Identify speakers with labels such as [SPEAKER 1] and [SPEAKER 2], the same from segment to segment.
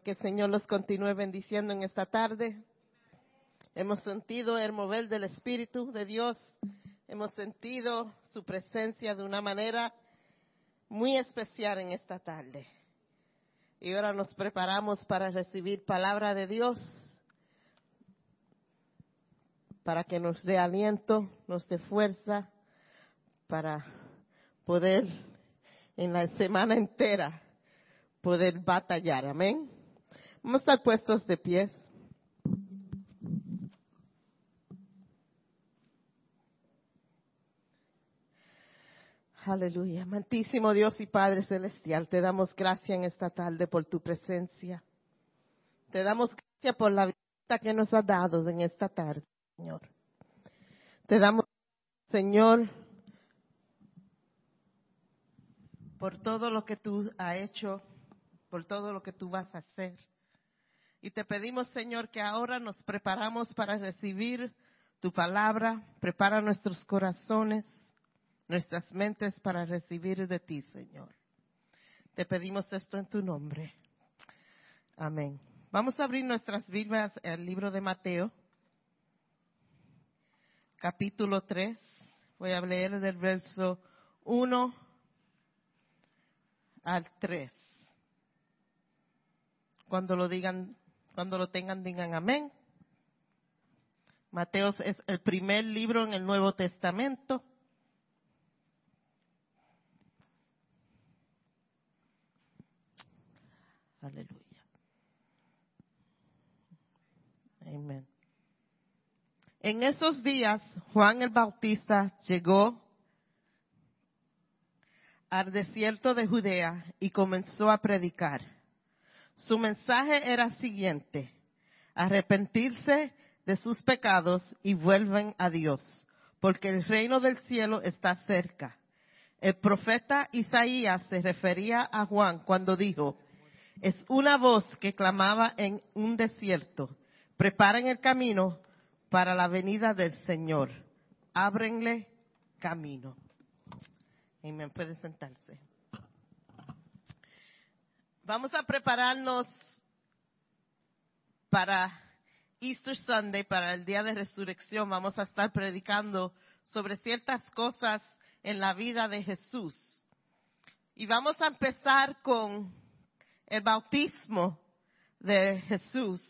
[SPEAKER 1] que el Señor los continúe bendiciendo en esta tarde. Hemos sentido el mover del Espíritu de Dios. Hemos sentido su presencia de una manera muy especial en esta tarde. Y ahora nos preparamos para recibir palabra de Dios, para que nos dé aliento, nos dé fuerza, para poder en la semana entera poder batallar. Amén. Vamos a estar puestos de pies. Aleluya. Amantísimo Dios y Padre Celestial, te damos gracias en esta tarde por tu presencia. Te damos gracias por la vida que nos has dado en esta tarde, Señor. Te damos, Señor, por todo lo que tú has hecho, por todo lo que tú vas a hacer. Y te pedimos, Señor, que ahora nos preparamos para recibir tu palabra. Prepara nuestros corazones, nuestras mentes para recibir de ti, Señor. Te pedimos esto en tu nombre. Amén. Vamos a abrir nuestras Biblias al libro de Mateo, capítulo 3. Voy a leer del verso 1 al 3. Cuando lo digan cuando lo tengan, digan amén. Mateo es el primer libro en el Nuevo Testamento. Aleluya. Amén. En esos días, Juan el Bautista llegó al desierto de Judea y comenzó a predicar su mensaje era siguiente, arrepentirse de sus pecados y vuelven a Dios, porque el reino del cielo está cerca. El profeta Isaías se refería a Juan cuando dijo, es una voz que clamaba en un desierto, preparen el camino para la venida del Señor, ábrenle camino. Amén, puede sentarse. Vamos a prepararnos para Easter Sunday, para el día de resurrección. Vamos a estar predicando sobre ciertas cosas en la vida de Jesús. Y vamos a empezar con el bautismo de Jesús.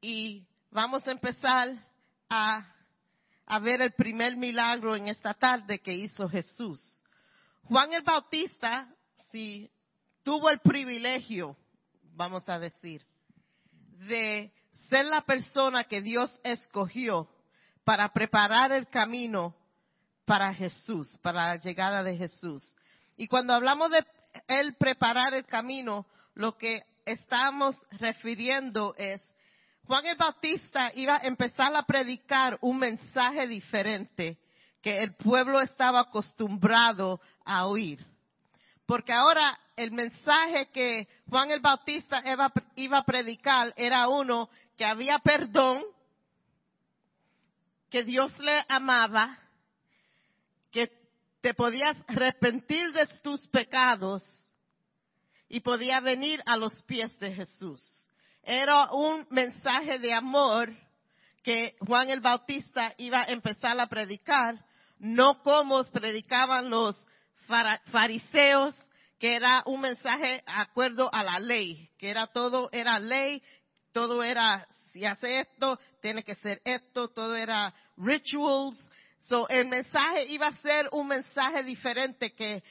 [SPEAKER 1] Y vamos a empezar a, ver el primer milagro en esta tarde que hizo Jesús. Juan el Bautista, si tuvo el privilegio, vamos a decir, de ser la persona que Dios escogió para preparar el camino para Jesús, para la llegada de Jesús. Y cuando hablamos de él preparar el camino, lo que estamos refiriendo es, Juan el Bautista iba a empezar a predicar un mensaje diferente que el pueblo estaba acostumbrado a oír. Porque ahora el mensaje que Juan el Bautista iba, a predicar era uno que había perdón, que Dios le amaba, que te podías arrepentir de tus pecados y podía venir a los pies de Jesús. Era un mensaje de amor que Juan el Bautista iba a empezar a predicar, no como predicaban los fariseos que era un mensaje acuerdo a la ley, que era todo, era ley, todo era, si hace esto, tiene que ser esto, todo era rituals. So, el mensaje iba a ser un mensaje diferente que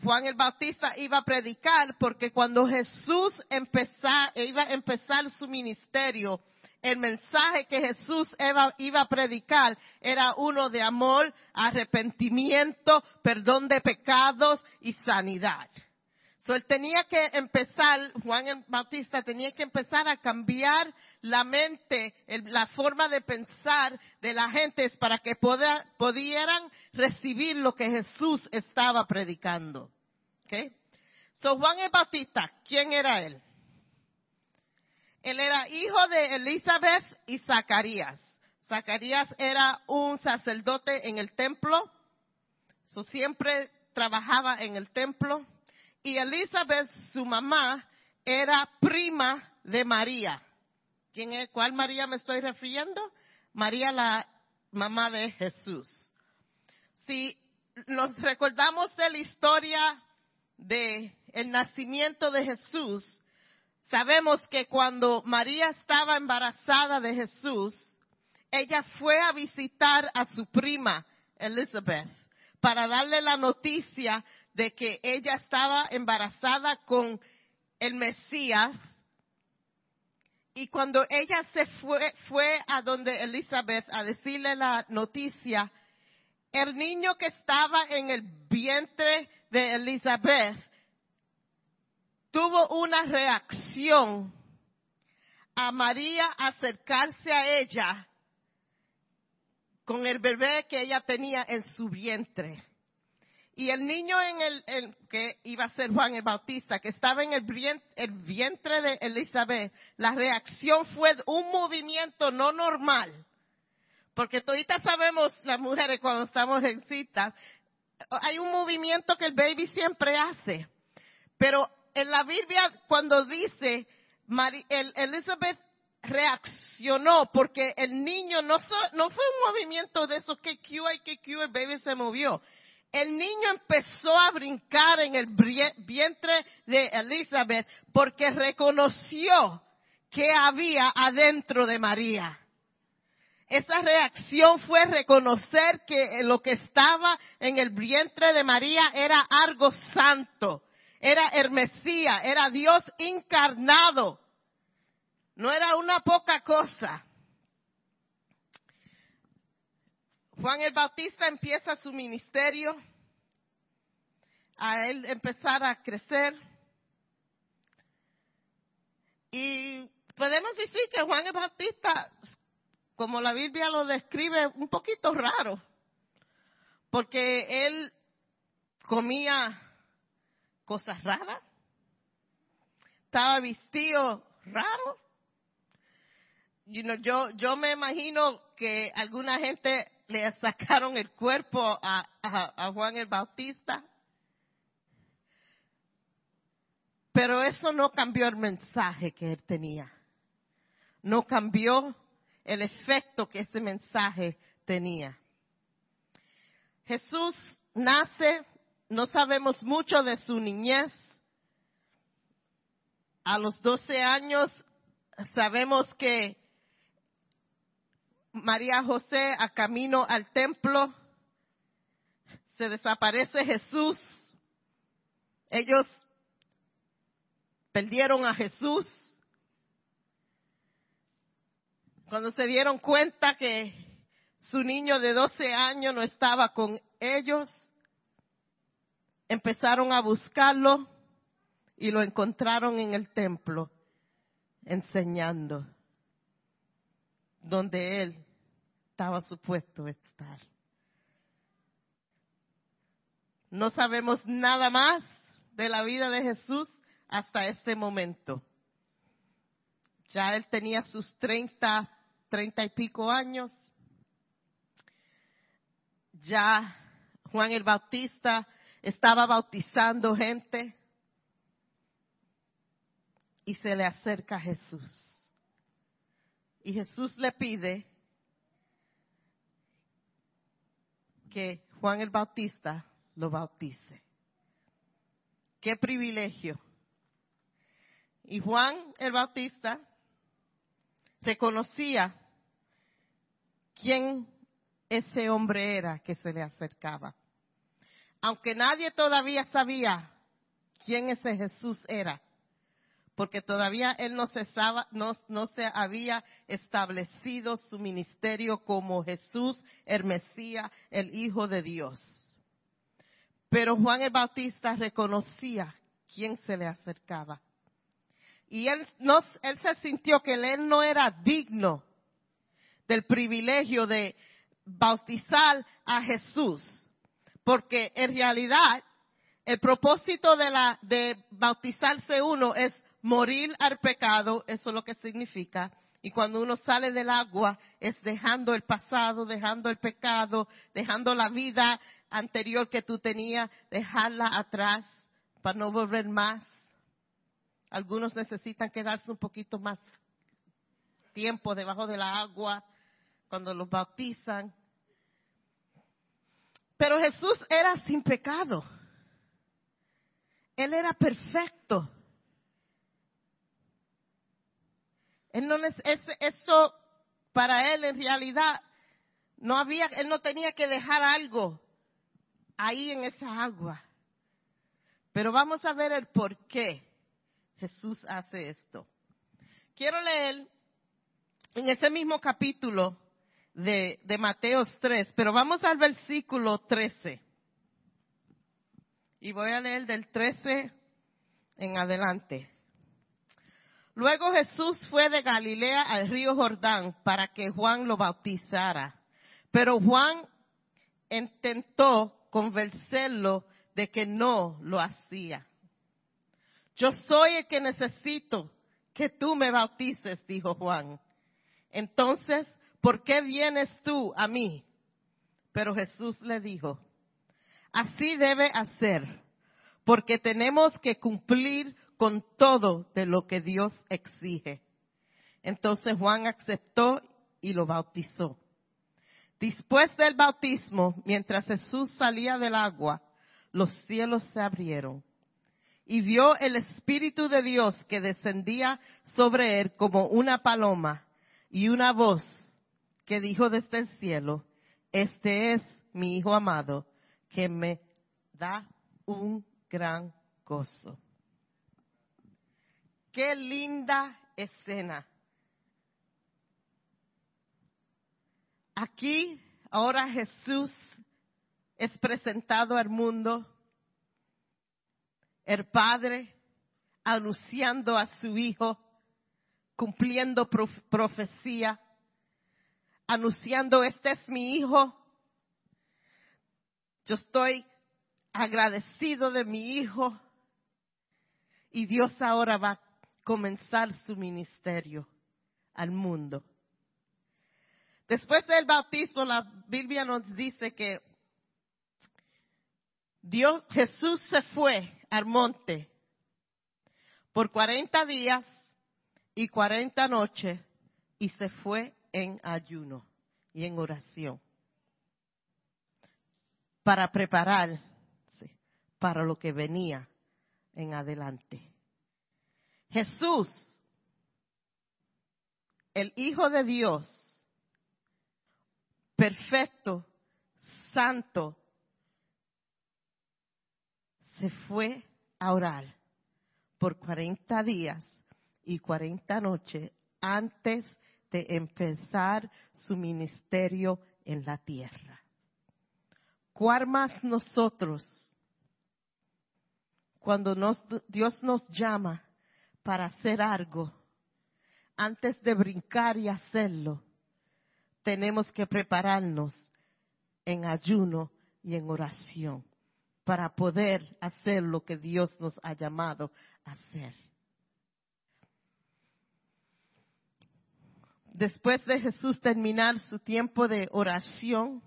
[SPEAKER 1] Juan el Bautista iba a predicar, porque cuando Jesús empezar, iba a empezar su ministerio, el mensaje que Jesús iba, a predicar era uno de amor, arrepentimiento, perdón de pecados y sanidad. So, él tenía que empezar, Juan Bautista tenía que empezar a cambiar la mente, la forma de pensar de la gente para que pudieran recibir lo que Jesús estaba predicando. Okay? So, Juan el Bautista, ¿quién era él? Él era hijo de Elizabeth y Zacarías. Zacarías era un sacerdote en el templo, so siempre trabajaba en el templo. Y Elizabeth, su mamá, era prima de María. ¿Quién es? ¿Cuál María me estoy refiriendo? María, la mamá de Jesús. Si nos recordamos de la historia de el nacimiento de Jesús, sabemos que cuando María estaba embarazada de Jesús, ella fue a visitar a su prima Elizabeth para darle la noticia de que ella estaba embarazada con el Mesías. Y cuando ella se fue, a donde Elizabeth a decirle la noticia, el niño que estaba en el vientre de Elizabeth tuvo una reacción a María acercarse a ella con el bebé que ella tenía en su vientre. Y el niño en el, que iba a ser Juan el Bautista, que estaba en el, vientre de Elizabeth, la reacción fue un movimiento no normal. Porque todavía sabemos, las mujeres cuando estamos en citas, hay un movimiento que el baby siempre hace. Pero en la Biblia, cuando dice, Elizabeth reaccionó porque el niño no, no fue un movimiento de esos que y que Q el baby se movió. El niño empezó a brincar en el vientre de Elizabeth porque reconoció que había adentro de María. Esa reacción fue reconocer que lo que estaba en el vientre de María era algo santo, era Hermesía, era Dios encarnado. No era una poca cosa. Juan el Bautista empieza su ministerio, a él empezar a crecer. Y podemos decir que Juan el Bautista, como la Biblia lo describe, un poquito raro, porque él comía cosas raras, estaba vestido raro, yo, yo me imagino que alguna gente le sacaron el cuerpo a, a, Juan el Bautista. Pero eso no cambió el mensaje que él tenía. No cambió el efecto que ese mensaje tenía. Jesús nace, no sabemos mucho de su niñez. A los 12 años sabemos que María José a camino al templo, se desaparece Jesús, ellos perdieron a Jesús. Cuando se dieron cuenta que su niño de 12 años no estaba con ellos, empezaron a buscarlo y lo encontraron en el templo enseñando donde él estaba supuesto estar. No sabemos nada más de la vida de Jesús hasta este momento. Ya él tenía sus treinta, treinta y pico años. Ya Juan el Bautista estaba bautizando gente y se le acerca a Jesús. Y Jesús le pide que Juan el Bautista lo bautice. Qué privilegio. Y Juan el Bautista reconocía quién ese hombre era que se le acercaba. Aunque nadie todavía sabía quién ese Jesús era porque todavía él no se, no, se había establecido su ministerio como Jesús, el Mesías, el Hijo de Dios. Pero Juan el Bautista reconocía quién se le acercaba. Y él, no, él se sintió que él no era digno del privilegio de bautizar a Jesús, porque en realidad el propósito de, la, de bautizarse uno es morir al pecado, eso es lo que significa. Y cuando uno sale del agua es dejando el pasado, dejando el pecado, dejando la vida anterior que tú tenías, dejarla atrás para no volver más Algunos necesitan quedarse un poquito más tiempo debajo de la agua cuando los bautizan. Pero Jesús era sin pecado. Él era perfecto. Él no eso para él en realidad no había, él no tenía que dejar algo ahí en esa agua. Pero vamos a ver el por qué Jesús hace esto. Quiero leer en ese mismo capítulo de, Mateos 3, pero vamos al versículo 13. Y voy a leer del 13 en adelante. Luego Jesús fue de Galilea al río Jordán para que Juan lo bautizara. Pero Juan intentó convencerlo de que no lo hacía. Yo soy el que necesito que tú me bautices, dijo Juan. Entonces, ¿por qué vienes tú a mí? Pero Jesús le dijo, así debe hacer, porque tenemos que cumplir con todo de lo que Dios exige. Entonces Juan aceptó y lo bautizó. Después del bautismo, mientras Jesús salía del agua, los cielos se abrieron y vio el Espíritu de Dios que descendía sobre él como una paloma y una voz que dijo desde el cielo, este es mi Hijo amado, que me da un gran gozo. Qué linda escena. Aquí ahora Jesús es presentado al mundo, el Padre anunciando a su Hijo, cumpliendo profecía, anunciando, este es mi Hijo, yo estoy agradecido de mi Hijo y Dios ahora va a comenzar su ministerio al mundo. Después del bautismo, la Biblia nos dice que Dios, Jesús se fue al monte por 40 días y 40 noches y se fue en ayuno y en oración para prepararse para lo que venía en adelante. Jesús, el Hijo de Dios, perfecto, santo, se fue a orar por 40 días y 40 noches antes empezar su ministerio en la tierra. ¿Cuál más nosotros, cuando Dios nos llama para hacer algo, antes de brincar y hacerlo, tenemos que prepararnos en ayuno y en oración para poder hacer lo que Dios nos ha llamado a hacer. Después de Jesús terminar su tiempo de oración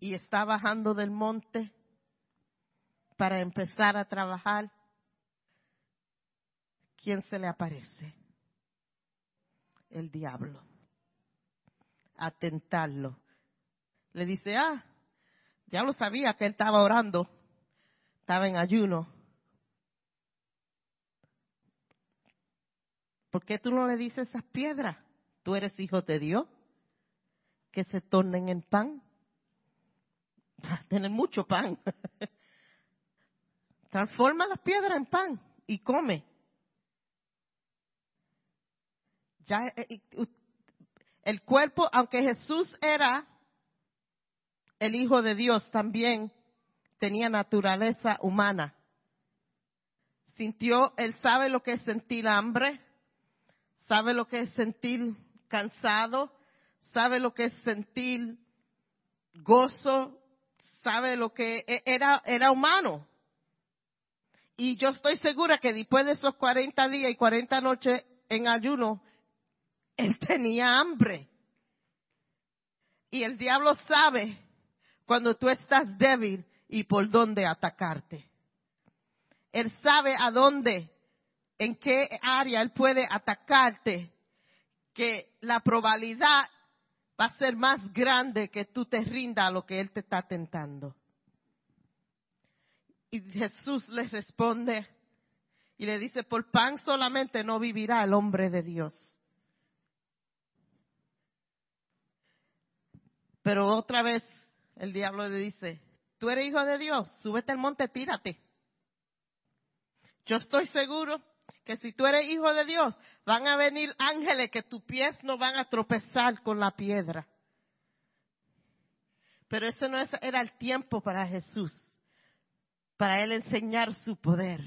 [SPEAKER 1] y está bajando del monte para empezar a trabajar, ¿quién se le aparece? El diablo a tentarlo. Le dice, ah, ya lo sabía que él estaba orando, estaba en ayuno. ¿Por qué tú no le dices esas piedras? Tú eres hijo de Dios, que se tornen en pan. Tener mucho pan. Transforma las piedras en pan y come. Ya, eh, el cuerpo, aunque Jesús era el Hijo de Dios, también tenía naturaleza humana. Sintió, él sabe lo que es sentir hambre, sabe lo que es sentir cansado, sabe lo que es sentir gozo, sabe lo que e, era, era humano. Y yo estoy segura que después de esos 40 días y 40 noches en ayuno, él tenía hambre. Y el diablo sabe cuando tú estás débil y por dónde atacarte. Él sabe a dónde en qué área Él puede atacarte, que la probabilidad va a ser más grande que tú te rindas a lo que Él te está tentando. Y Jesús les responde y le dice, por pan solamente no vivirá el hombre de Dios. Pero otra vez el diablo le dice, tú eres hijo de Dios, súbete al monte, tírate. Yo estoy seguro que si tú eres hijo de Dios, van a venir ángeles que tus pies no van a tropezar con la piedra. Pero ese no era el tiempo para Jesús, para él enseñar su poder.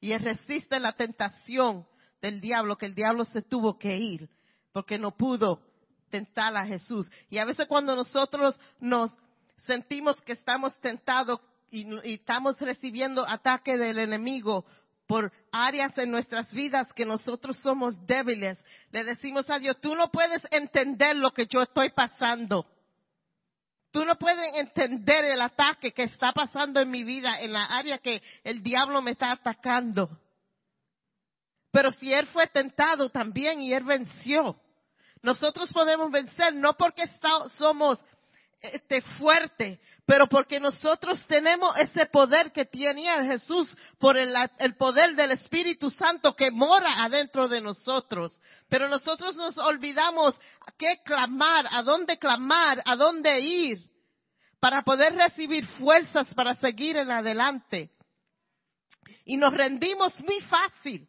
[SPEAKER 1] Y él resiste la tentación del diablo, que el diablo se tuvo que ir, porque no pudo tentar a Jesús. Y a veces cuando nosotros nos sentimos que estamos tentados y, estamos recibiendo ataque del enemigo por áreas en nuestras vidas que nosotros somos débiles, le decimos a Dios, tú no puedes entender lo que yo estoy pasando. Tú no puedes entender el ataque que está pasando en mi vida, en la área que el diablo me está atacando. Pero si él fue tentado también y él venció, nosotros podemos vencer no porque somos este, fuerte, pero porque nosotros tenemos ese poder que tenía Jesús por el, poder del Espíritu Santo que mora adentro de nosotros. Pero nosotros nos olvidamos qué clamar, a dónde clamar, a dónde ir para poder recibir fuerzas para seguir en adelante. Y nos rendimos muy fácil.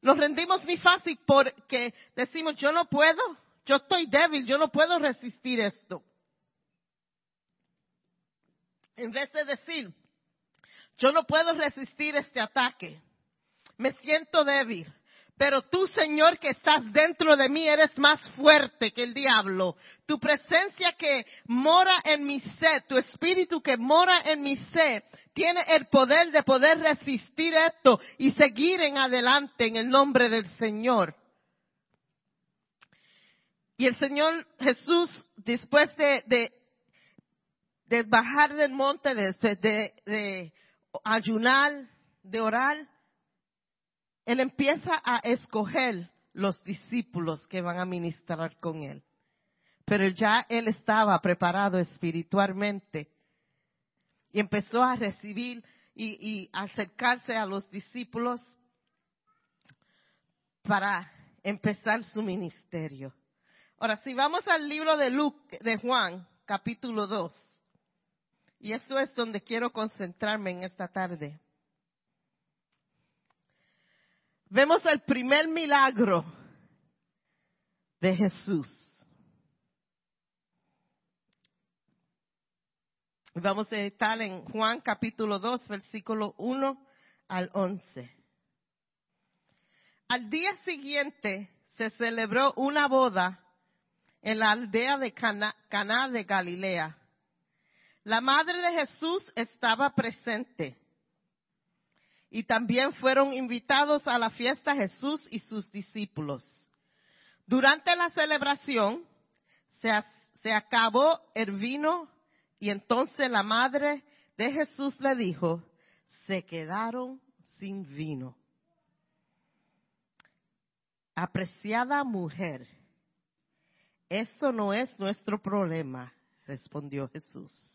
[SPEAKER 1] Nos rendimos muy fácil porque decimos, yo no puedo, yo estoy débil, yo no puedo resistir esto en vez de decir, yo no puedo resistir este ataque, me siento débil, pero tú, Señor, que estás dentro de mí, eres más fuerte que el diablo. Tu presencia que mora en mi ser, tu espíritu que mora en mi ser, tiene el poder de poder resistir esto y seguir en adelante en el nombre del Señor. Y el Señor Jesús, después de, de de bajar del monte, de, de, ayunar, de orar, él empieza a escoger los discípulos que van a ministrar con él. Pero ya él estaba preparado espiritualmente y empezó a recibir y, acercarse a los discípulos para empezar su ministerio. Ahora, si vamos al libro de, Luke, de Juan, capítulo 2, y eso es donde quiero concentrarme en esta tarde. Vemos el primer milagro de Jesús. Vamos a estar en Juan capítulo 2, versículo 1 al 11. Al día siguiente se celebró una boda en la aldea de Cana, Caná de Galilea la madre de Jesús estaba presente. Y también fueron invitados a la fiesta Jesús y sus discípulos. Durante la celebración se, acabó el vino y entonces la madre de Jesús le dijo, se quedaron sin vino. Apreciada mujer, eso no es nuestro problema, respondió Jesús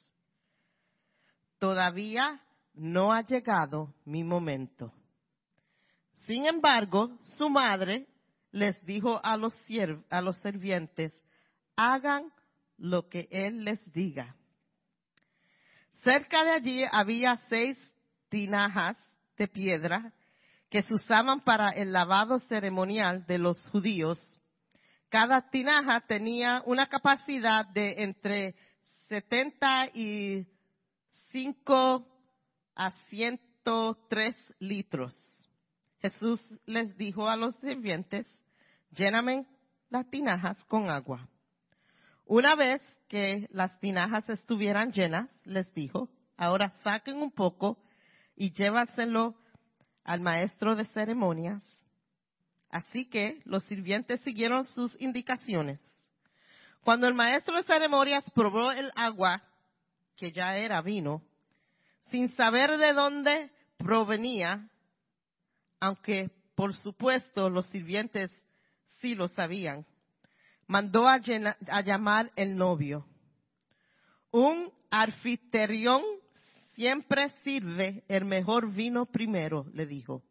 [SPEAKER 1] todavía no ha llegado mi momento. Sin embargo, su madre les dijo a los, a los servientes, hagan lo que él les diga. Cerca de allí había seis tinajas de piedra que se usaban para el lavado ceremonial de los judíos. Cada tinaja tenía una capacidad de entre 70 y 5 a 103 litros. Jesús les dijo a los sirvientes, lléname las tinajas con agua. Una vez que las tinajas estuvieran llenas, les dijo, ahora saquen un poco y llévaselo al maestro de ceremonias. Así que los sirvientes siguieron sus indicaciones. Cuando el maestro de ceremonias probó el agua que ya era vino, sin saber de dónde provenía, aunque por supuesto los sirvientes sí lo sabían, mandó a, llamar el novio. Un anfitrión siempre sirve el mejor vino primero, le dijo.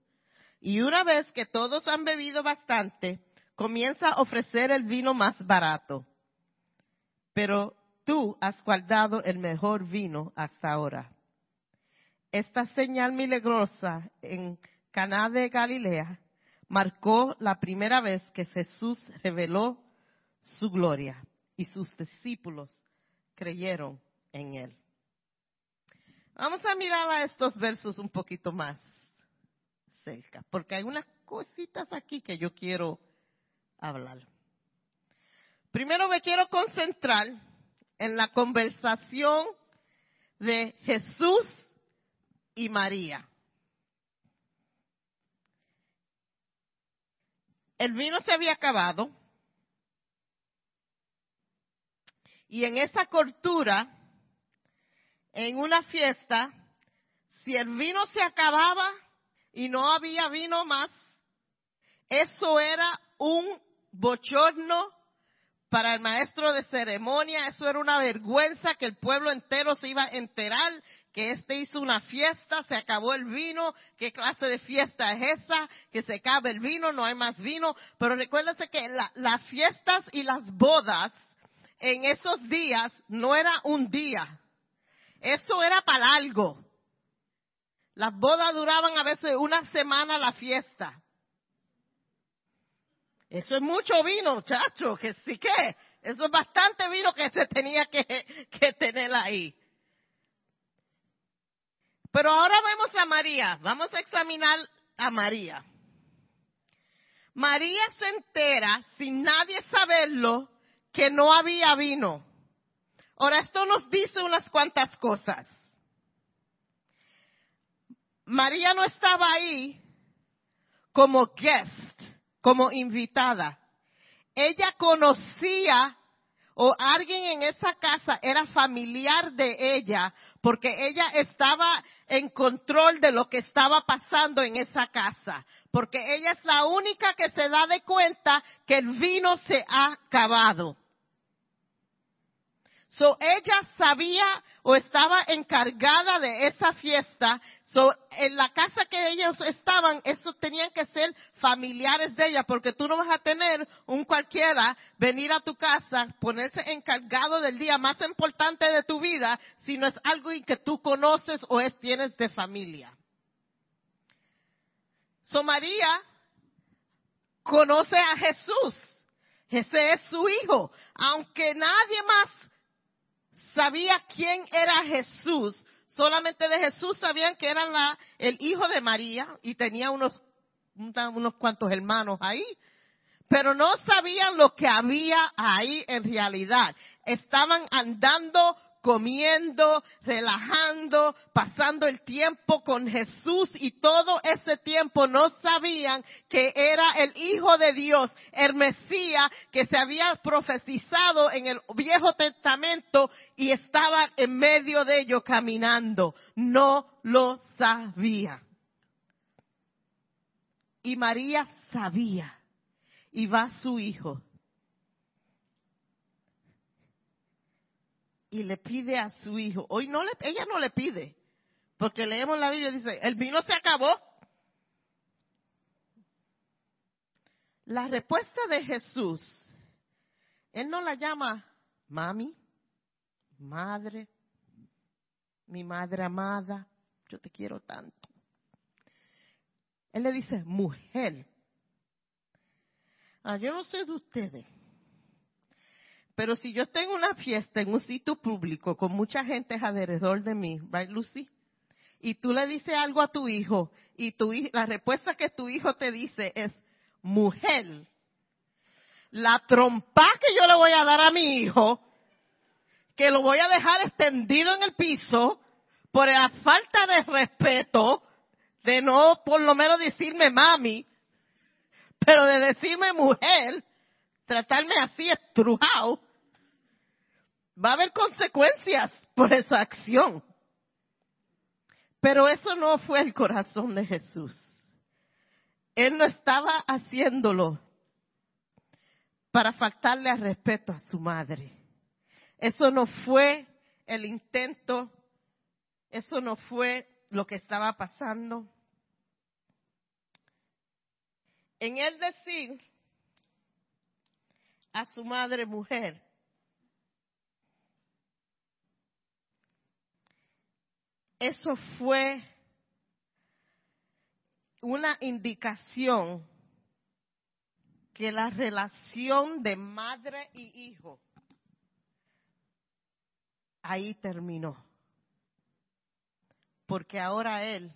[SPEAKER 1] Y una vez que todos han bebido bastante, comienza a ofrecer el vino más barato. Pero tú has guardado el mejor vino hasta ahora. Esta señal milagrosa en Caná de Galilea marcó la primera vez que Jesús reveló su gloria y sus discípulos creyeron en él. Vamos a mirar a estos versos un poquito más cerca, porque hay unas cositas aquí que yo quiero hablar. Primero me quiero concentrar en la conversación de Jesús y María. El vino se había acabado y en esa cortura, en una fiesta, si el vino se acababa y no había vino más, eso era un bochorno para el maestro de ceremonia, eso era una vergüenza que el pueblo entero se iba a enterar que este hizo una fiesta, se acabó el vino, qué clase de fiesta es esa, que se acaba el vino, no hay más vino, pero recuérdense que las fiestas y las bodas en esos días no era un día, eso era para algo. Las bodas duraban a veces una semana la fiesta. Eso es mucho vino, chacho, que sí que, eso es bastante vino que se tenía que, que tener ahí. Pero ahora vemos a María, vamos a examinar a María. María se entera, sin nadie saberlo, que no había vino. Ahora, esto nos dice unas cuantas cosas. María no estaba ahí como guest, como invitada. Ella conocía o alguien en esa casa era familiar de ella porque ella estaba en control de lo que estaba pasando en esa casa. Porque ella es la única que se da de cuenta que el vino se ha acabado. So ella sabía o estaba encargada de esa fiesta. So en la casa que ellos estaban, eso tenían que ser familiares de ella, porque tú no vas a tener un cualquiera venir a tu casa, ponerse encargado del día más importante de tu vida, si no es algo que tú conoces o es tienes de familia. So María conoce a Jesús. Ese es su hijo. Aunque nadie más sabía quién era Jesús. Solamente de Jesús sabían que era el hijo de María y tenía unos, unos cuantos hermanos ahí. Pero no sabían lo que había ahí en realidad. Estaban andando comiendo, relajando, pasando el tiempo con Jesús y todo ese tiempo no sabían que era el Hijo de Dios, el Mesías que se había profetizado en el Viejo Testamento y estaba en medio de ellos caminando. No lo sabía. Y María sabía. Y va su hijo y le pide a su hijo. Hoy no le, ella no le pide, porque leemos la Biblia y dice, el vino se acabó. La respuesta de Jesús, él no la llama mami, madre, mi madre amada, yo te quiero tanto. Él le dice, mujer. Ah, yo no sé de ustedes, pero si yo estoy en una fiesta, en un sitio público, con mucha gente alrededor de mí, right, Lucy? Y tú le dices algo a tu hijo, y tu, la respuesta que tu hijo te dice es, mujer, la trompa que yo le voy a dar a mi hijo, que lo voy a dejar extendido en el piso, por la falta de respeto, de no por lo menos decirme mami, pero de decirme mujer, tratarme así estrujado, va a haber consecuencias por esa acción. Pero eso no fue el corazón de Jesús. él no estaba haciéndolo para faltarle al respeto a su madre. Eso no fue el intento, eso no fue lo que estaba pasando. En él decir a su madre mujer, eso fue una indicación que la relación de madre y hijo ahí terminó. Porque ahora él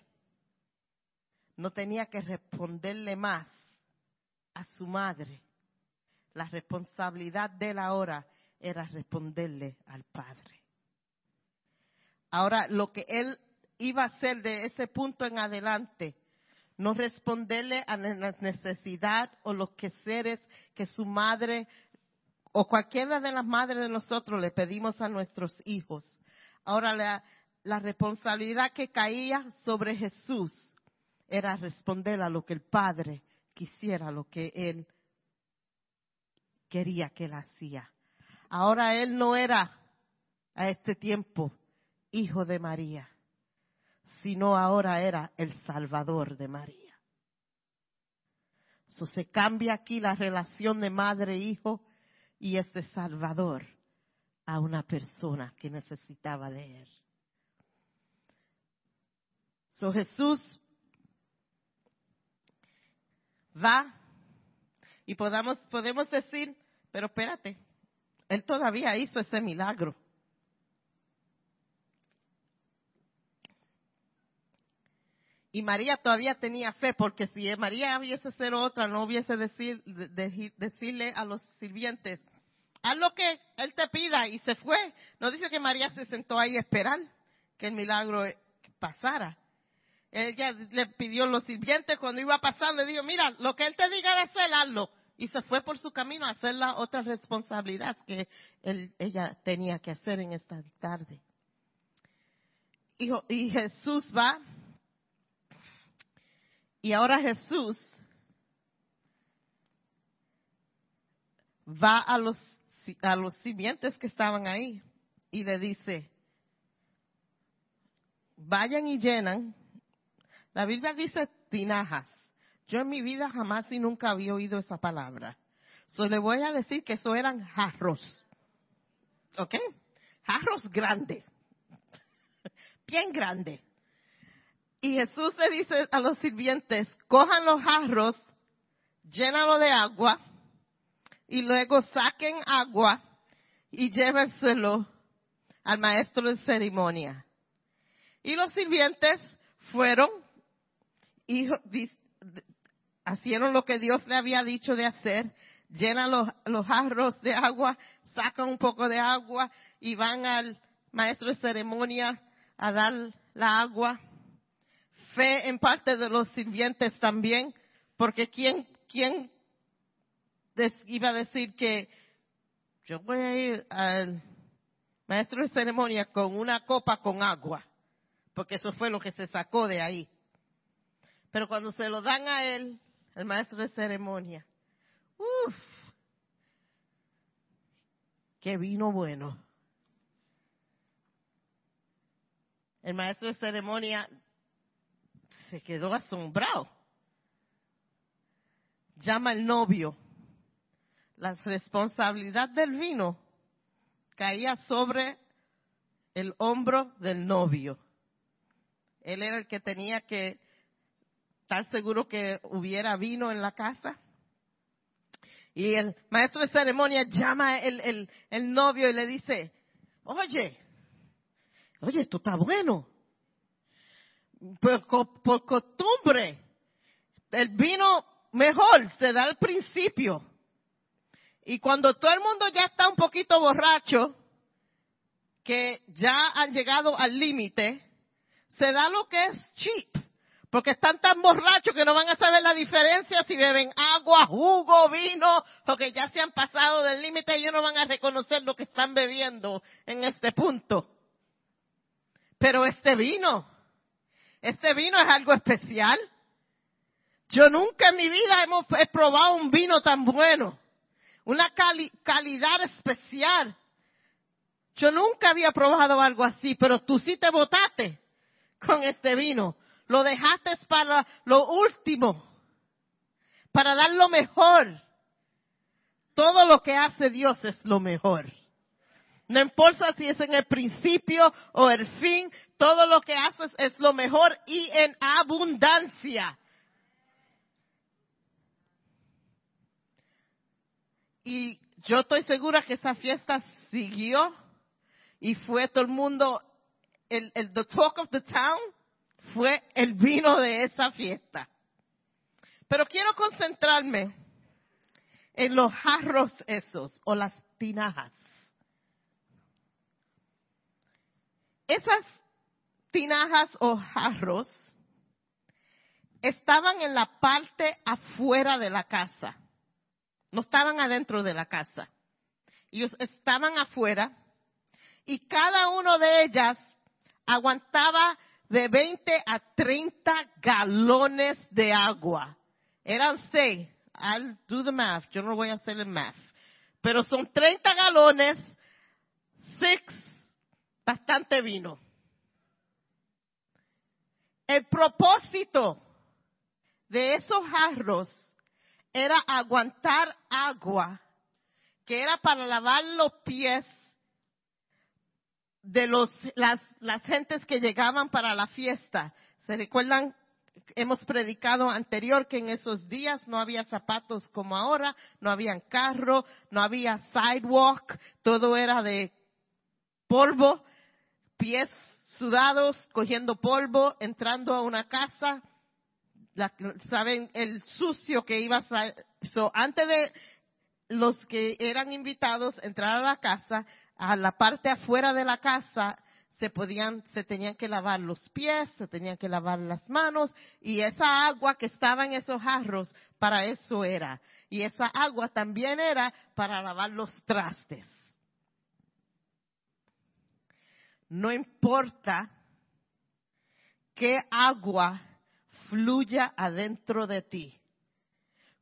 [SPEAKER 1] no tenía que responderle más a su madre. La responsabilidad de él ahora era responderle al padre. Ahora, lo que él iba a hacer de ese punto en adelante no responderle a la necesidad o los quehaceres que su madre o cualquiera de las madres de nosotros le pedimos a nuestros hijos. Ahora la, la responsabilidad que caía sobre Jesús era responder a lo que el Padre quisiera, lo que Él quería que Él hacía. Ahora Él no era a este tiempo hijo de María sino ahora era el Salvador de María. So, se cambia aquí la relación de madre-hijo y es de Salvador a una persona que necesitaba de él. So, Jesús va y podamos, podemos decir, pero espérate, él todavía hizo ese milagro. Y María todavía tenía fe, porque si María hubiese ser otra, no hubiese decir, decirle a los sirvientes, haz lo que él te pida, y se fue. No dice que María se sentó ahí a esperar que el milagro pasara. Ella le pidió a los sirvientes cuando iba a pasar, le dijo, mira, lo que él te diga de hacer, hazlo. Y se fue por su camino a hacer la otra responsabilidad que ella tenía que hacer en esta tarde. y Jesús va y ahora Jesús va a los, a los simientes que estaban ahí y le dice, vayan y llenan. La Biblia dice tinajas. Yo en mi vida jamás y nunca había oído esa palabra. So le voy a decir que eso eran jarros. ¿Ok? Jarros grandes. Bien grandes. Y Jesús le dice a los sirvientes, cojan los jarros, llénalo de agua y luego saquen agua y llévenselo al maestro de ceremonia. Y los sirvientes fueron y hicieron lo que Dios le había dicho de hacer, llenan los, los jarros de agua, sacan un poco de agua y van al maestro de ceremonia a dar la agua fe en parte de los sirvientes también, porque ¿quién, quién iba a decir que yo voy a ir al maestro de ceremonia con una copa con agua? Porque eso fue lo que se sacó de ahí. Pero cuando se lo dan a él, el maestro de ceremonia, uff, qué vino bueno. El maestro de ceremonia se quedó asombrado. Llama al novio. La responsabilidad del vino caía sobre el hombro del novio. Él era el que tenía que estar seguro que hubiera vino en la casa. Y el maestro de ceremonia llama el, el, novio y le dice, oye, oye, esto está bueno por, costumbre, el vino mejor se da al principio. Y cuando todo el mundo ya está un poquito borracho, que ya han llegado al límite, se da lo que es cheap. Porque están tan borrachos que no van a saber la diferencia si beben agua, jugo, vino, porque ya se han pasado del límite y ellos no van a reconocer lo que están bebiendo en este punto. Pero este vino este vino es algo especial. Yo nunca en mi vida hemos, he probado un vino tan bueno, una calidad especial. Yo nunca había probado algo así, pero tú sí te botaste con este vino. Lo dejaste para lo último, para dar lo mejor. Todo lo que hace Dios es lo mejor. No importa si es en el principio o el fin, todo lo que haces es lo mejor y en abundancia. Y yo estoy segura que esa fiesta siguió y fue todo el mundo, el, the talk of the town fue el vino de esa fiesta. Pero quiero concentrarme en los jarros esos o las tinajas. Esas tinajas o jarros estaban en la parte afuera de la casa. No estaban adentro de la casa. Ellos estaban afuera y cada uno de ellas aguantaba de 20 a 30 galones de agua. Eran seis. I'll do the math. Yo no voy a hacer el math. Pero son 30 galones, six, bastante vino. El propósito de esos jarros era aguantar agua, que era para lavar los pies de los, las, las gentes que llegaban para la fiesta. ¿Se recuerdan? Hemos predicado anterior que en esos días no había zapatos como ahora, no había carro, no había sidewalk, todo era de polvo, pies sudados, cogiendo polvo, entrando a una casa, saben el sucio que iba a so, antes de los que eran invitados entrar a la casa, a la parte afuera de la casa se podían, se tenían que lavar los pies, se tenían que lavar las manos y esa agua que estaba en esos jarros para eso era. Y esa agua también era para lavar los trastes. No importa qué agua fluya adentro de ti.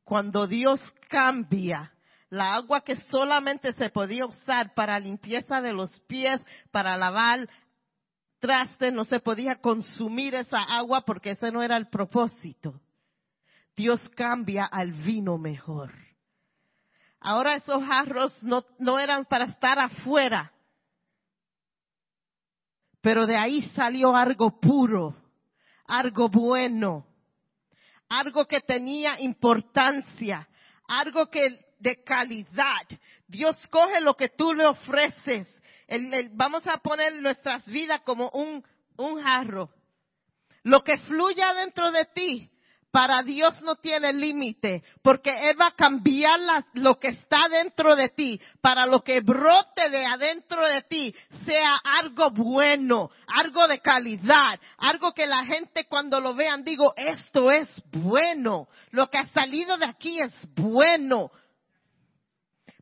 [SPEAKER 1] Cuando Dios cambia la agua que solamente se podía usar para limpieza de los pies, para lavar trastes, no se podía consumir esa agua porque ese no era el propósito. Dios cambia al vino mejor. Ahora esos jarros no, no eran para estar afuera, pero de ahí salió algo puro, algo bueno, algo que tenía importancia, algo que de calidad. Dios coge lo que tú le ofreces. vamos a poner nuestras vidas como un, un jarro. Lo que fluya dentro de ti, para Dios no tiene límite, porque Él va a cambiar lo que está dentro de ti, para lo que brote de adentro de ti sea algo bueno, algo de calidad, algo que la gente cuando lo vean digo, esto es bueno, lo que ha salido de aquí es bueno,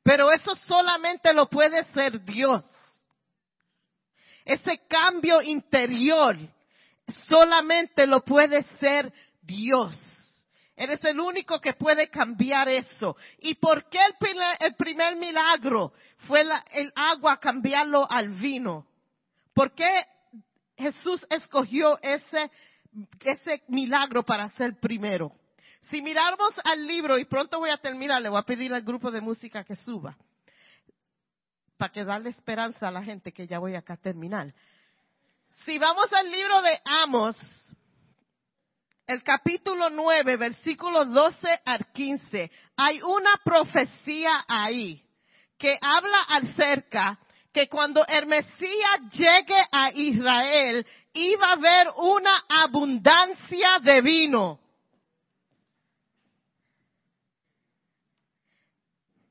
[SPEAKER 1] pero eso solamente lo puede ser Dios. Ese cambio interior solamente lo puede ser Dios. Eres el único que puede cambiar eso. ¿Y por qué el primer, milagro fue el agua cambiarlo al vino? ¿Por qué Jesús escogió ese, ese milagro para ser primero? Si miramos al libro, y pronto voy a terminar, le voy a pedir al grupo de música que suba, para que darle esperanza a la gente que ya voy acá a terminar. Si vamos al libro de Amos, el capítulo 9, versículo 12 al 15, hay una profecía ahí que habla acerca que cuando el Mesías llegue a Israel, iba a haber una abundancia de vino.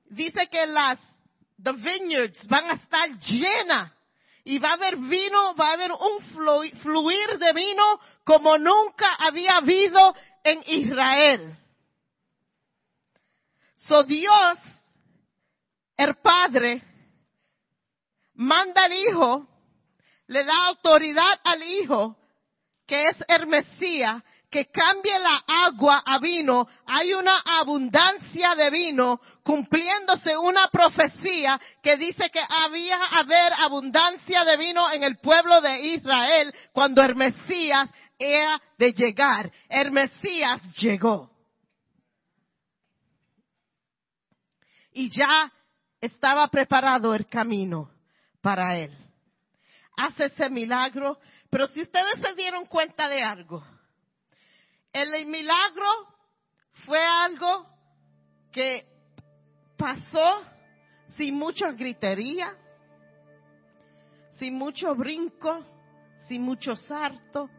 [SPEAKER 1] dice que las the vineyards van a estar llenas y va a haber vino, va a haber un fluir de vino como nunca había habido en Israel. So Dios, el Padre, manda al Hijo, le da autoridad al Hijo, que es el Mesías, que cambie la agua a vino, hay una abundancia de vino, cumpliéndose una profecía que dice que había haber abundancia de vino en el pueblo de Israel cuando el Mesías era de llegar. El Mesías llegó. Y ya estaba preparado el camino para él. Hace ese milagro, pero si ustedes se dieron cuenta de algo, el milagro fue algo que pasó sin mucha gritería, sin mucho brinco, sin mucho sarto.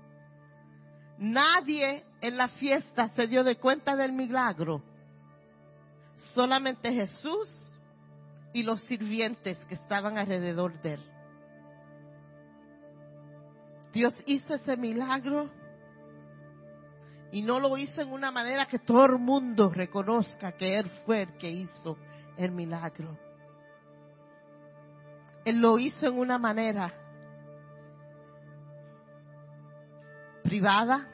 [SPEAKER 1] Nadie en la fiesta se dio de cuenta del milagro. Solamente Jesús y los sirvientes que estaban alrededor de él. Dios hizo ese milagro y no lo hizo en una manera que todo el mundo reconozca que Él fue el que hizo el milagro. Él lo hizo en una manera privada,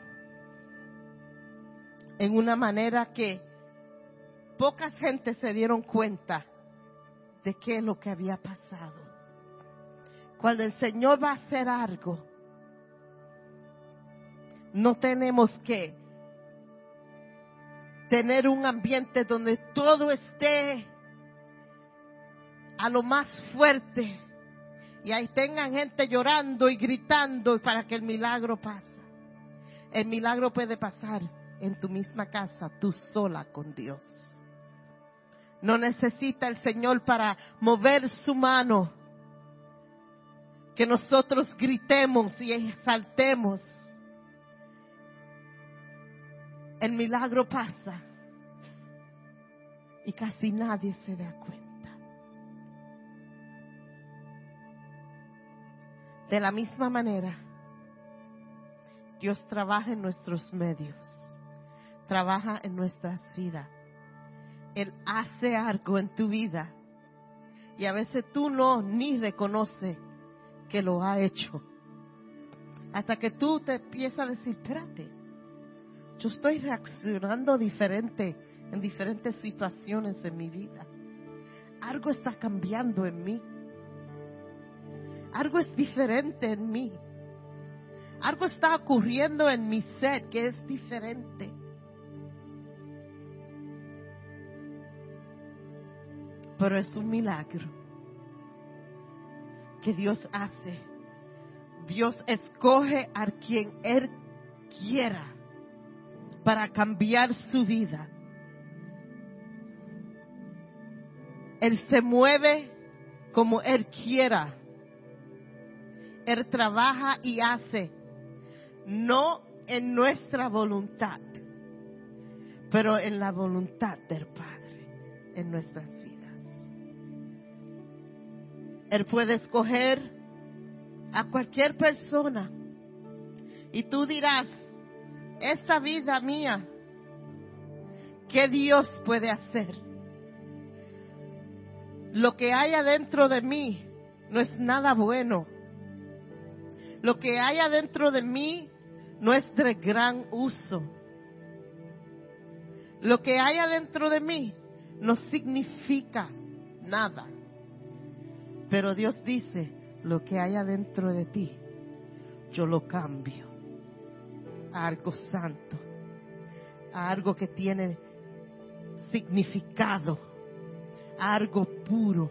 [SPEAKER 1] en una manera que pocas gente se dieron cuenta de qué es lo que había pasado. Cuando el Señor va a hacer algo, no tenemos que tener un ambiente donde todo esté a lo más fuerte y ahí tengan gente llorando y gritando para que el milagro pase. El milagro puede pasar en tu misma casa, tú sola con Dios. No necesita el Señor para mover su mano. Que nosotros gritemos y exaltemos. El milagro pasa y casi nadie se da cuenta. De la misma manera, Dios trabaja en nuestros medios, trabaja en nuestras vidas. Él hace algo en tu vida y a veces tú no ni reconoces que lo ha hecho. Hasta que tú te empiezas a decir, espérate, yo estoy reaccionando diferente en diferentes situaciones en mi vida. Algo está cambiando en mí. Algo es diferente en mí. Algo está ocurriendo en mi ser que es diferente. Pero es un milagro que Dios hace. Dios escoge a quien Él quiera para cambiar su vida. Él se mueve como Él quiera. Él trabaja y hace, no en nuestra voluntad, pero en la voluntad del Padre en nuestras vidas. Él puede escoger a cualquier persona. Y tú dirás, esta vida mía, ¿qué Dios puede hacer? Lo que hay adentro de mí no es nada bueno. Lo que hay adentro de mí no es de gran uso. Lo que hay adentro de mí no significa nada. Pero Dios dice, lo que hay adentro de ti, yo lo cambio algo santo, algo que tiene significado, algo puro,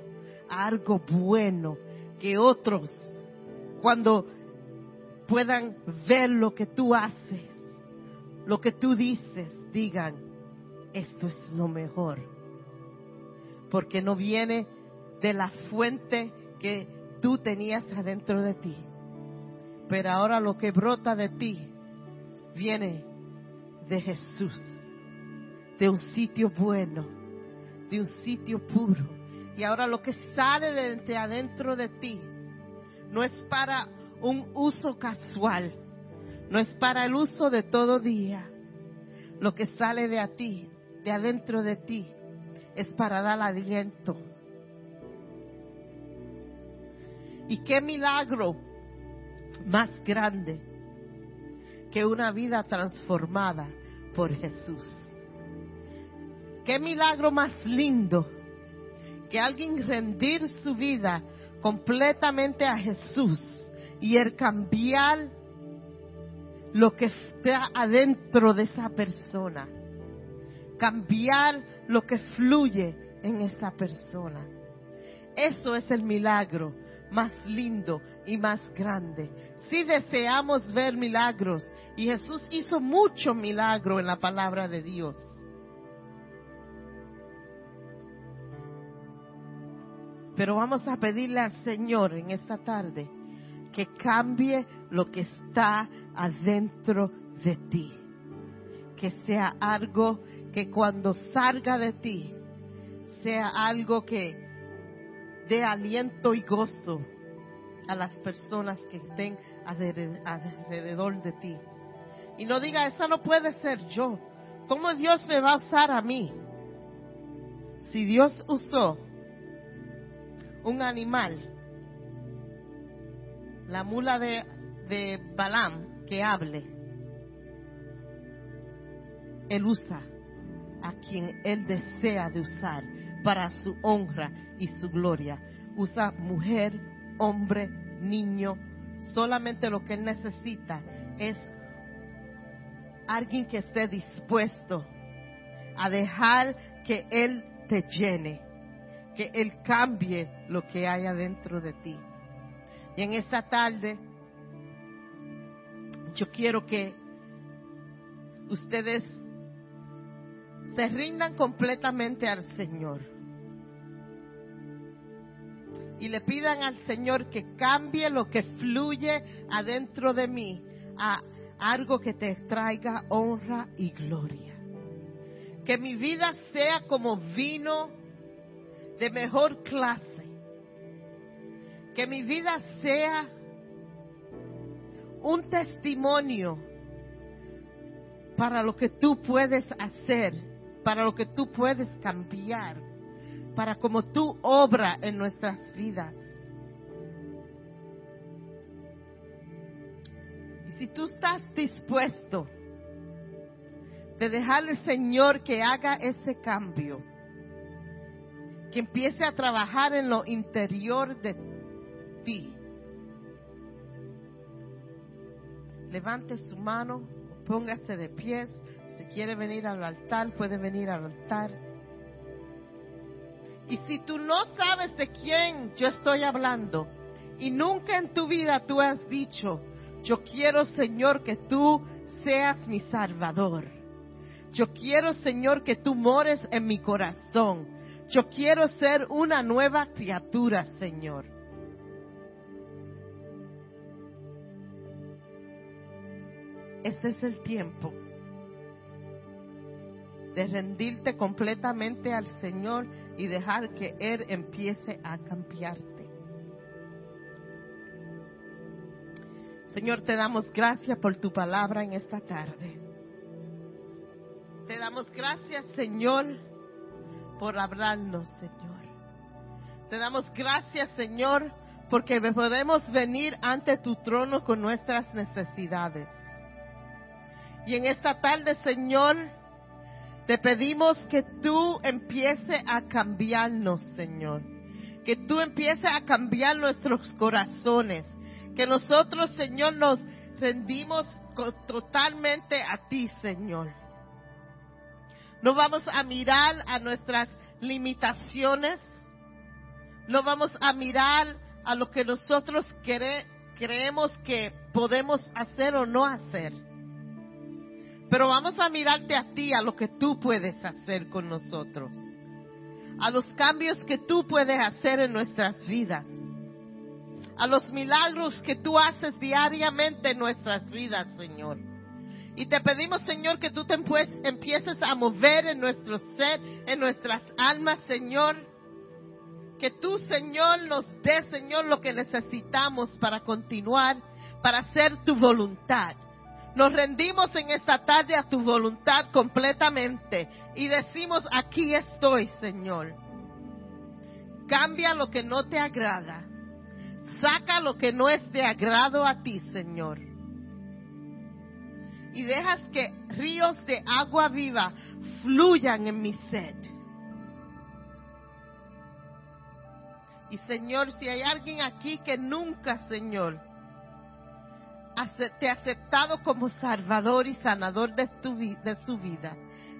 [SPEAKER 1] algo bueno, que otros, cuando puedan ver lo que tú haces, lo que tú dices, digan, esto es lo mejor. Porque no viene de la fuente que tú tenías adentro de ti. Pero ahora lo que brota de ti viene de Jesús, de un sitio bueno, de un sitio puro. Y ahora lo que sale de adentro de ti no es para un uso casual, no es para el uso de todo día. Lo que sale de a ti, de adentro de ti, es para dar aliento Y qué milagro más grande que una vida transformada por Jesús. Qué milagro más lindo que alguien rendir su vida completamente a Jesús y el cambiar lo que está adentro de esa persona. Cambiar lo que fluye en esa persona. Eso es el milagro más lindo y más grande. Si deseamos ver milagros, y Jesús hizo mucho milagro en la palabra de Dios. Pero vamos a pedirle al Señor en esta tarde que cambie lo que está adentro de ti. Que sea algo que cuando salga de ti, sea algo que dé aliento y gozo a las personas que estén alrededor de ti. Y no diga, esa no puede ser yo. ¿Cómo Dios me va a usar a mí? Si Dios usó un animal, la mula de, de Balaam que hable, Él usa a quien Él desea de usar para su honra y su gloria. Usa mujer, hombre, niño. Solamente lo que Él necesita es alguien que esté dispuesto a dejar que Él te llene que Él cambie lo que hay adentro de ti. Y en esta tarde, yo quiero que ustedes se rindan completamente al Señor. Y le pidan al Señor que cambie lo que fluye adentro de mí a algo que te traiga honra y gloria. Que mi vida sea como vino de mejor clase. Que mi vida sea un testimonio para lo que tú puedes hacer, para lo que tú puedes cambiar, para como tú obra en nuestras vidas. Si tú estás dispuesto de dejar al Señor que haga ese cambio, que empiece a trabajar en lo interior de ti. Levante su mano, póngase de pies. Si quiere venir al altar, puede venir al altar. Y si tú no sabes de quién yo estoy hablando, y nunca en tu vida tú has dicho, yo quiero Señor que tú seas mi Salvador. Yo quiero Señor que tú mores en mi corazón. Yo quiero ser una nueva criatura, Señor. Este es el tiempo de rendirte completamente al Señor y dejar que Él empiece a cambiarte. Señor, te damos gracias por tu palabra en esta tarde. Te damos gracias, Señor por hablarnos, Señor. Te damos gracias, Señor, porque podemos venir ante tu trono con nuestras necesidades. Y en esta tarde, Señor, te pedimos que tú empieces a cambiarnos, Señor. Que tú empieces a cambiar nuestros corazones. Que nosotros, Señor, nos rendimos totalmente a ti, Señor no vamos a mirar a nuestras limitaciones. No vamos a mirar a lo que nosotros creemos que podemos hacer o no hacer. Pero vamos a mirarte a ti, a lo que tú puedes hacer con nosotros. A los cambios que tú puedes hacer en nuestras vidas. A los milagros que tú haces diariamente en nuestras vidas, Señor. Y te pedimos, Señor, que tú te empieces a mover en nuestro ser, en nuestras almas, Señor. Que tú, Señor, nos dé, Señor, lo que necesitamos para continuar, para hacer tu voluntad. Nos rendimos en esta tarde a tu voluntad completamente y decimos, aquí estoy, Señor. Cambia lo que no te agrada. Saca lo que no es de agrado a ti, Señor
[SPEAKER 2] y dejas que ríos de agua viva fluyan en mi sed. Y Señor, si hay alguien aquí que nunca, Señor, te ha aceptado como Salvador y sanador de, de su vida,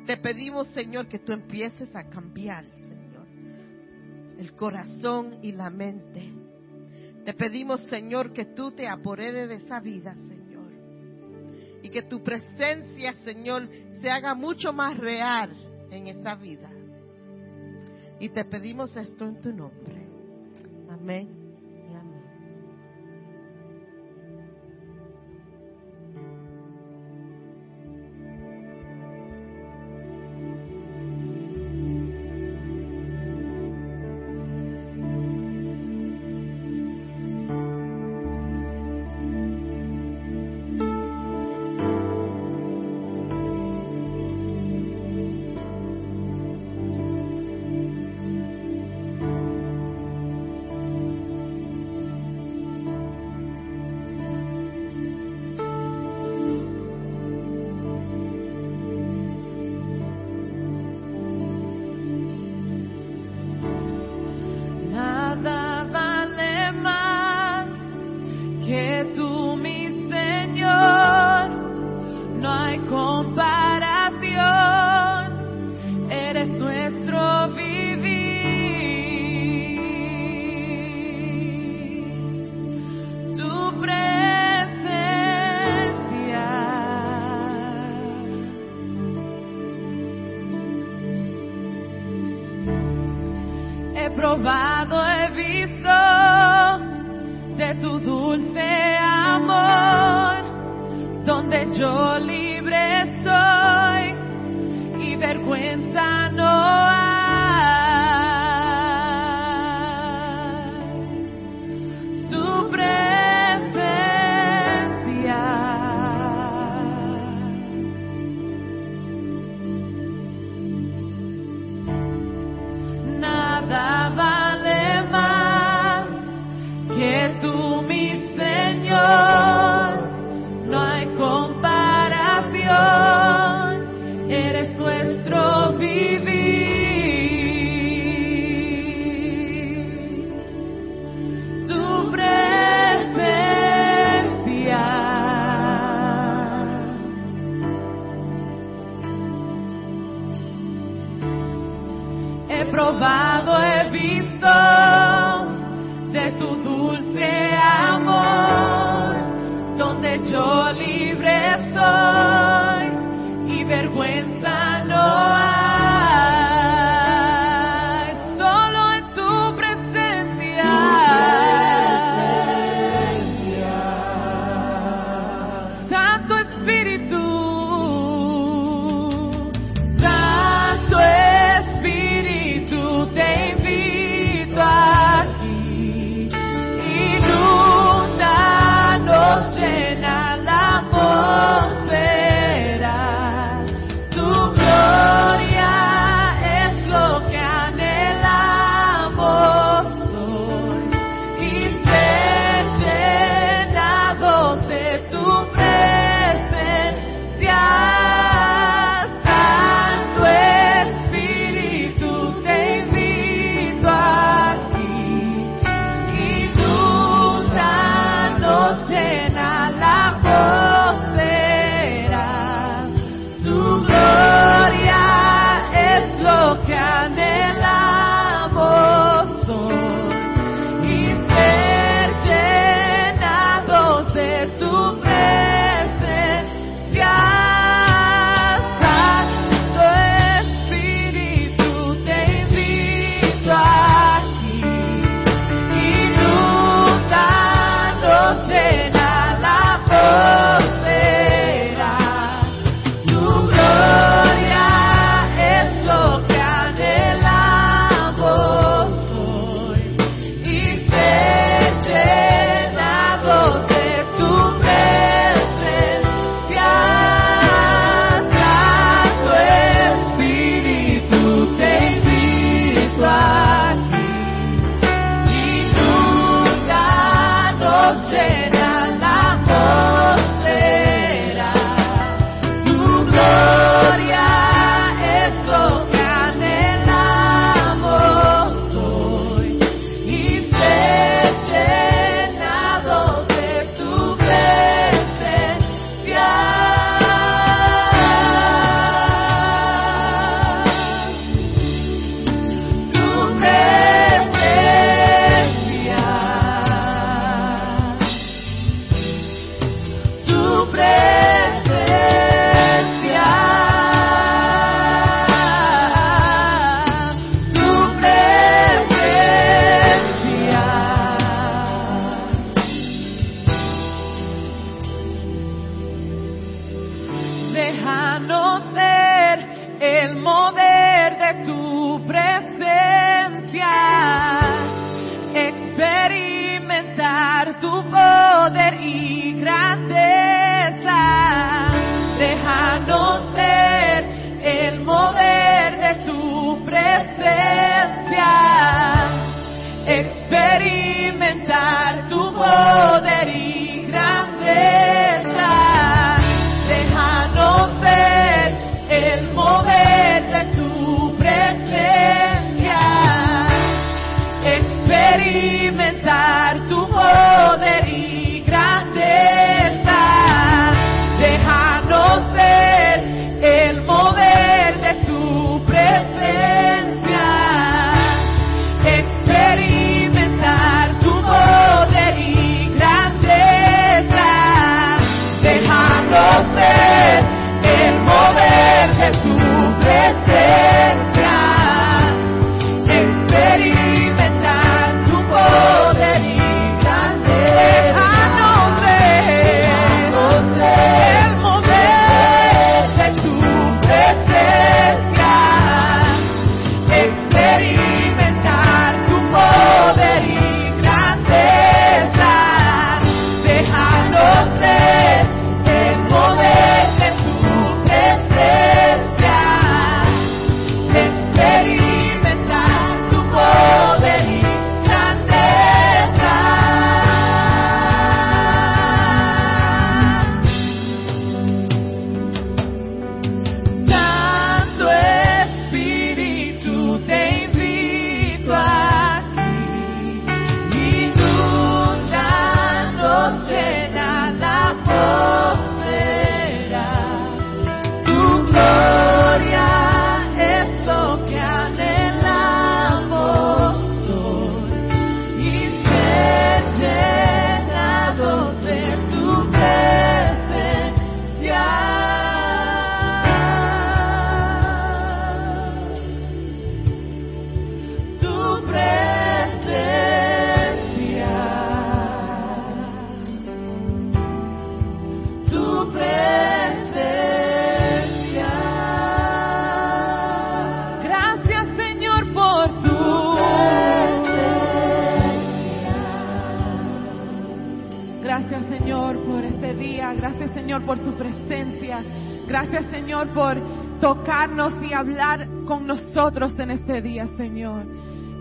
[SPEAKER 2] te pedimos, Señor, que tú empieces a cambiar, Señor, el corazón y la mente. Te pedimos, Señor, que tú te apoderes de esa vida, Señor. Y que tu presencia, Señor, se haga mucho más real en esa vida. Y te pedimos esto en tu nombre. Amén.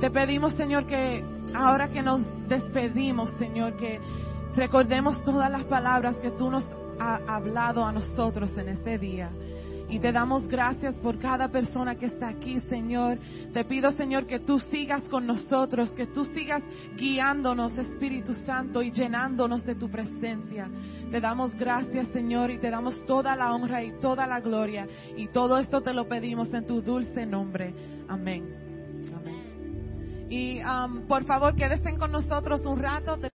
[SPEAKER 2] Te pedimos Señor que ahora que nos despedimos Señor, que recordemos todas las palabras que tú nos has hablado a nosotros en este día. Y te damos gracias por cada persona que está aquí, Señor. Te pido, Señor, que tú sigas con nosotros, que tú sigas guiándonos, Espíritu Santo, y llenándonos de tu presencia. Te damos gracias, Señor, y te damos toda la honra y toda la gloria. Y todo esto te lo pedimos en tu dulce nombre. Amén. Y um, por favor, quédense con nosotros un rato.